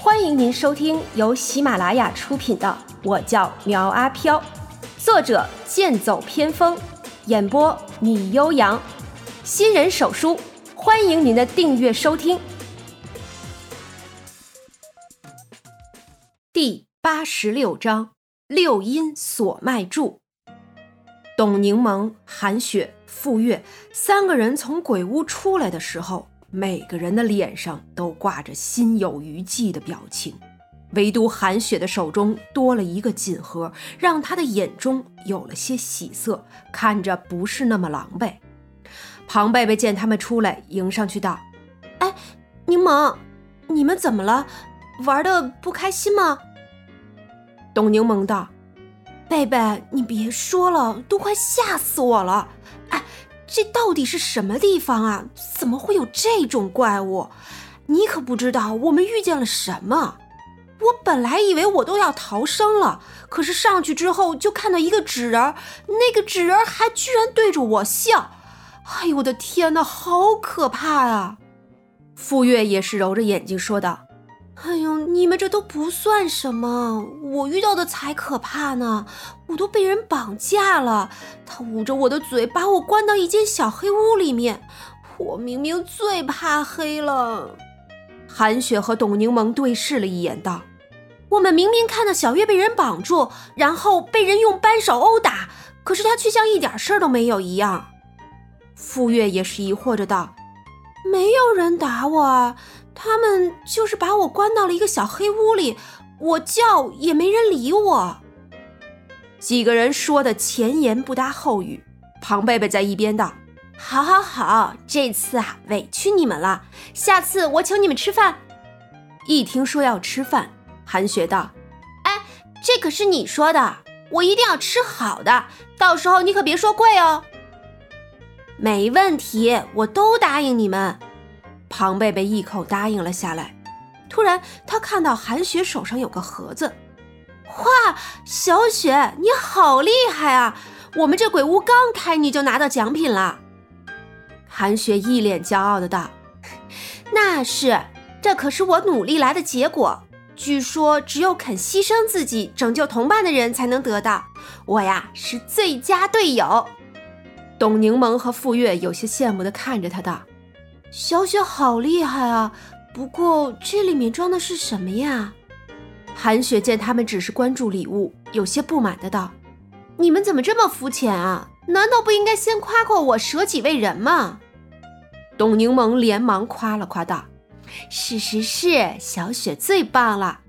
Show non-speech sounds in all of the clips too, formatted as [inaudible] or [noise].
欢迎您收听由喜马拉雅出品的《我叫苗阿飘》，作者剑走偏锋，演播米悠扬，新人手书，欢迎您的订阅收听。第八十六章：六阴锁脉柱。董柠檬、韩雪、傅月三个人从鬼屋出来的时候，每个人的脸上都挂着心有余悸的表情，唯独韩雪的手中多了一个锦盒，让她的眼中有了些喜色，看着不是那么狼狈。庞贝贝见他们出来，迎上去道：“哎，柠檬，你们怎么了？玩的不开心吗？”董柠檬道。贝贝，你别说了，都快吓死我了！这到底是什么地方啊？怎么会有这种怪物？你可不知道我们遇见了什么。我本来以为我都要逃生了，可是上去之后就看到一个纸人，那个纸人还居然对着我笑！哎呦我的天哪，好可怕啊！傅月也是揉着眼睛说道。哎呦，你们这都不算什么，我遇到的才可怕呢！我都被人绑架了，他捂着我的嘴，把我关到一间小黑屋里面。我明明最怕黑了。韩雪和董柠檬对视了一眼，道：“我们明明看到小月被人绑住，然后被人用扳手殴打，可是他却像一点事儿都没有一样。”傅月也是疑惑着道：“没有人打我啊。”他们就是把我关到了一个小黑屋里，我叫也没人理我。几个人说的前言不搭后语，庞贝贝在一边道：“好好好，这次啊委屈你们了，下次我请你们吃饭。”一听说要吃饭，韩雪道：“哎，这可是你说的，我一定要吃好的，到时候你可别说贵哦。”没问题，我都答应你们。庞贝贝一口答应了下来。突然，他看到韩雪手上有个盒子。哇，小雪，你好厉害啊！我们这鬼屋刚开，你就拿到奖品了。韩雪一脸骄傲的道：“ [laughs] 那是，这可是我努力来的结果。据说，只有肯牺牲自己拯救同伴的人才能得到。我呀，是最佳队友。”董柠檬和傅月有些羡慕的看着他道。小雪好厉害啊！不过这里面装的是什么呀？韩雪见他们只是关注礼物，有些不满的道：“你们怎么这么肤浅啊？难道不应该先夸夸我舍己为人吗？”董柠檬连忙夸了夸道：“是是是，小雪最棒了！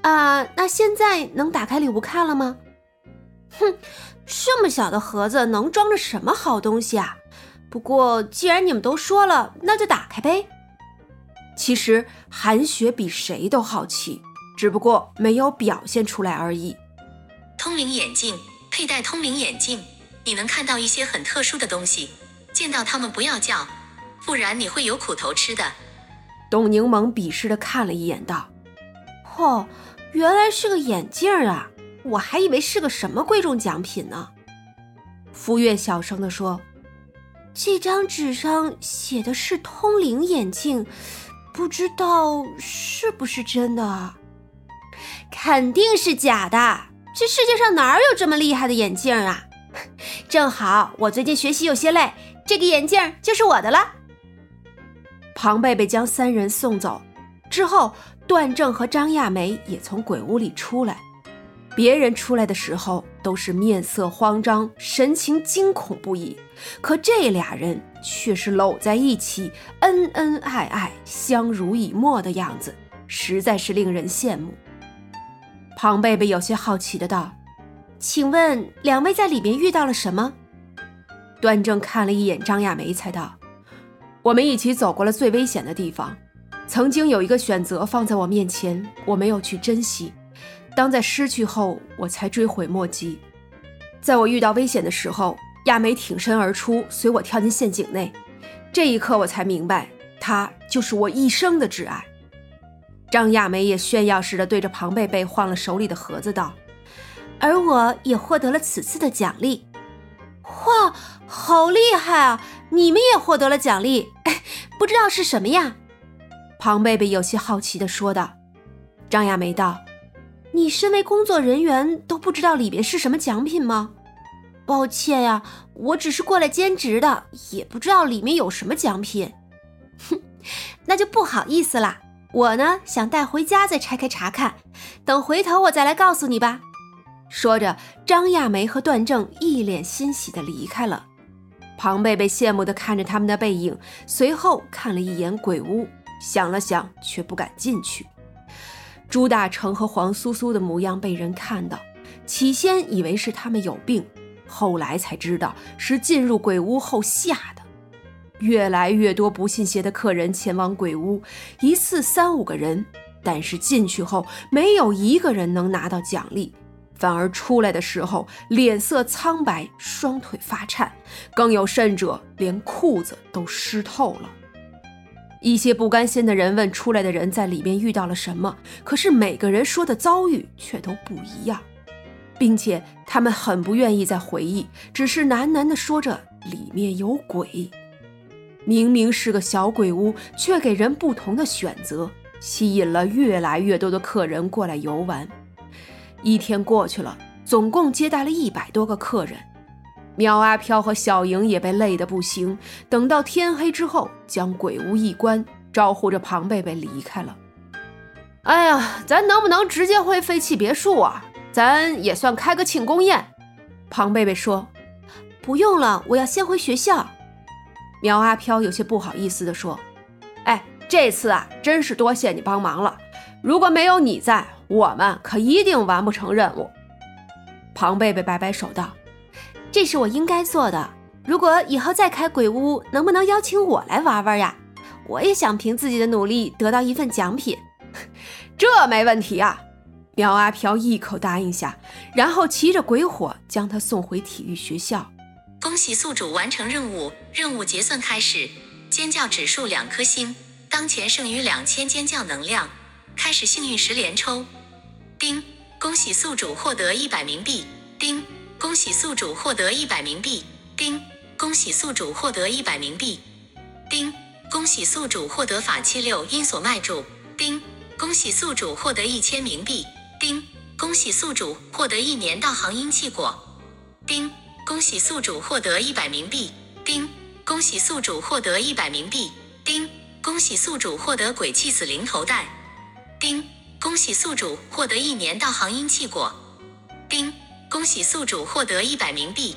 啊，那现在能打开礼物看了吗？”哼，这么小的盒子能装着什么好东西啊？不过，既然你们都说了，那就打开呗。其实韩雪比谁都好奇，只不过没有表现出来而已。通灵眼镜，佩戴通灵眼镜，你能看到一些很特殊的东西。见到他们不要叫，不然你会有苦头吃的。董柠檬鄙视的看了一眼，道：“哦，原来是个眼镜啊！我还以为是个什么贵重奖品呢。”傅月小声的说。这张纸上写的是通灵眼镜，不知道是不是真的？肯定是假的！这世界上哪有这么厉害的眼镜啊？正好我最近学习有些累，这个眼镜就是我的了。庞贝贝将三人送走之后，段正和张亚梅也从鬼屋里出来。别人出来的时候都是面色慌张，神情惊恐不已，可这俩人却是搂在一起，恩恩爱爱，相濡以沫的样子，实在是令人羡慕。庞贝贝有些好奇的道：“请问两位在里面遇到了什么？”端正看了一眼张亚梅，才道：“我们一起走过了最危险的地方，曾经有一个选择放在我面前，我没有去珍惜。”当在失去后，我才追悔莫及。在我遇到危险的时候，亚梅挺身而出，随我跳进陷阱内。这一刻，我才明白，她就是我一生的挚爱。张亚梅也炫耀似的对着庞贝贝晃了手里的盒子，道：“而我也获得了此次的奖励。”哇，好厉害啊！你们也获得了奖励，不知道是什么呀？庞贝贝有些好奇的说道。张亚梅道：“你身为工作人员，都不知道里边是什么奖品吗？”抱歉呀，我只是过来兼职的，也不知道里面有什么奖品。哼，那就不好意思啦。我呢，想带回家再拆开查看，等回头我再来告诉你吧。说着，张亚梅和段正一脸欣喜地离开了。庞贝贝羡慕地看着他们的背影，随后看了一眼鬼屋，想了想，却不敢进去。朱大成和黄苏苏的模样被人看到，起先以为是他们有病。后来才知道是进入鬼屋后吓的。越来越多不信邪的客人前往鬼屋，一次三五个人，但是进去后没有一个人能拿到奖励，反而出来的时候脸色苍白，双腿发颤，更有甚者连裤子都湿透了。一些不甘心的人问出来的人在里面遇到了什么，可是每个人说的遭遇却都不一样。并且他们很不愿意再回忆，只是喃喃地说着里面有鬼。明明是个小鬼屋，却给人不同的选择，吸引了越来越多的客人过来游玩。一天过去了，总共接待了一百多个客人。苗阿飘和小莹也被累得不行，等到天黑之后，将鬼屋一关，招呼着庞贝贝离开了。哎呀，咱能不能直接回废弃别墅啊？咱也算开个庆功宴，庞贝贝说：“不用了，我要先回学校。”苗阿飘有些不好意思地说：“哎，这次啊，真是多谢你帮忙了。如果没有你在，我们可一定完不成任务。”庞贝贝摆摆手道：“这是我应该做的。如果以后再开鬼屋，能不能邀请我来玩玩呀？我也想凭自己的努力得到一份奖品。[laughs] ”这没问题啊。苗阿飘一口答应下，然后骑着鬼火将他送回体育学校。恭喜宿主完成任务，任务结算开始。尖叫指数两颗星，当前剩余两千尖叫能量。开始幸运十连抽。丁，恭喜宿主获得一百冥币。丁，恭喜宿主获得一百冥币。丁，恭喜宿主获得一百冥币。丁，恭喜宿主获得法器六阴锁脉柱。丁，恭喜宿主获得一千冥币。丁，恭喜宿主获得一年道行阴气果。丁，恭喜宿主获得一百冥币。丁，恭喜宿主获得一百冥币。丁，恭喜宿主获得鬼气死灵头带。丁，恭喜宿主获得一年道行阴气果。恭喜宿主获得一百冥币。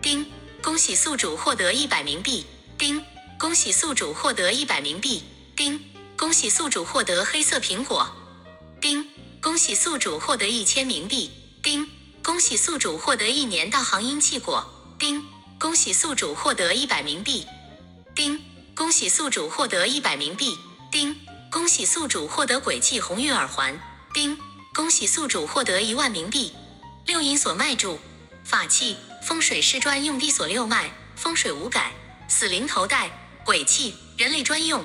丁，恭喜宿主获得一百冥币。丁，恭喜宿主获得一百冥币。丁，恭喜宿主获得黑色苹果。丁。恭喜宿主获得一千冥币。丁，恭喜宿主获得一年道行阴气果。丁，恭喜宿主获得一百冥币。丁，恭喜宿主获得一百冥币。丁，恭喜宿主获得鬼气红玉耳环。丁，恭喜宿主获得一万冥币。六阴锁脉柱，法器，风水师专用地锁六脉，风水无改。死灵头带，鬼器，人类专用。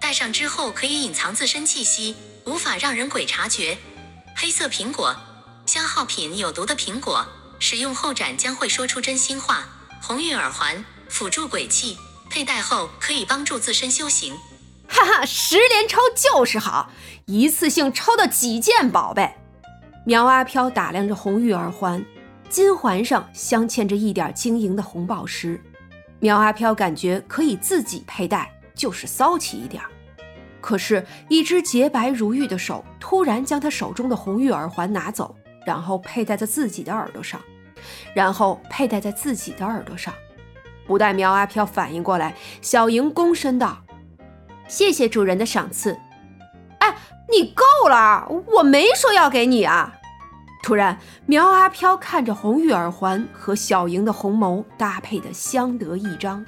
戴上之后可以隐藏自身气息，无法让人鬼察觉。黑色苹果，消耗品，有毒的苹果，使用后斩将会说出真心话。红玉耳环，辅助鬼气，佩戴后可以帮助自身修行。哈哈，十连抽就是好，一次性抽到几件宝贝。苗阿飘打量着红玉耳环，金环上镶嵌着一点晶莹的红宝石。苗阿飘感觉可以自己佩戴，就是骚气一点。可是，一只洁白如玉的手突然将他手中的红玉耳环拿走，然后佩戴在自己的耳朵上，然后佩戴在自己的耳朵上。不待苗阿飘反应过来，小莹躬身道：“谢谢主人的赏赐。”你够了，我没说要给你啊！突然，苗阿飘看着红玉耳环和小莹的红眸搭配的相得益彰，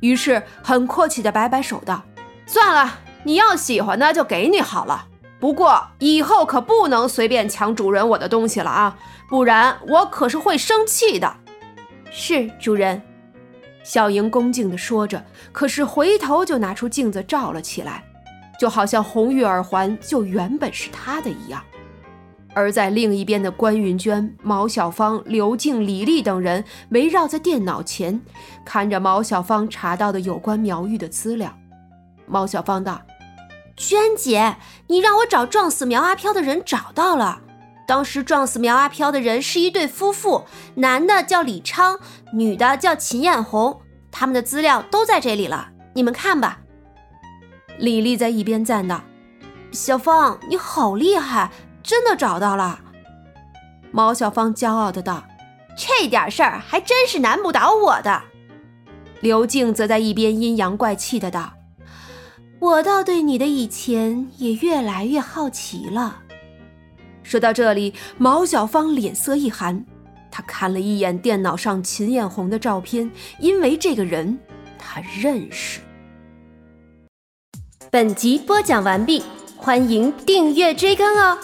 于是很阔气的摆摆手道：“算了。”你要喜欢的就给你好了，不过以后可不能随便抢主人我的东西了啊，不然我可是会生气的。是主人，小莹恭敬地说着，可是回头就拿出镜子照了起来，就好像红玉耳环就原本是她的一样。而在另一边的关云娟、毛小芳、刘静、李丽等人围绕在电脑前，看着毛小芳查到的有关苗玉的资料。毛小芳道。娟姐，你让我找撞死苗阿飘的人找到了。当时撞死苗阿飘的人是一对夫妇，男的叫李昌，女的叫秦艳红，他们的资料都在这里了，你们看吧。李丽在一边赞道：“小芳，你好厉害，真的找到了。”毛小芳骄傲的道：“这点事儿还真是难不倒我的。”刘静则在一边阴阳怪气的道：“我倒对你的以前也越来越好奇了。”说到这里，毛小芳脸色一寒，她看了一眼电脑上秦艳红的照片，因为这个人她认识。本集播讲完毕，欢迎订阅追更哦。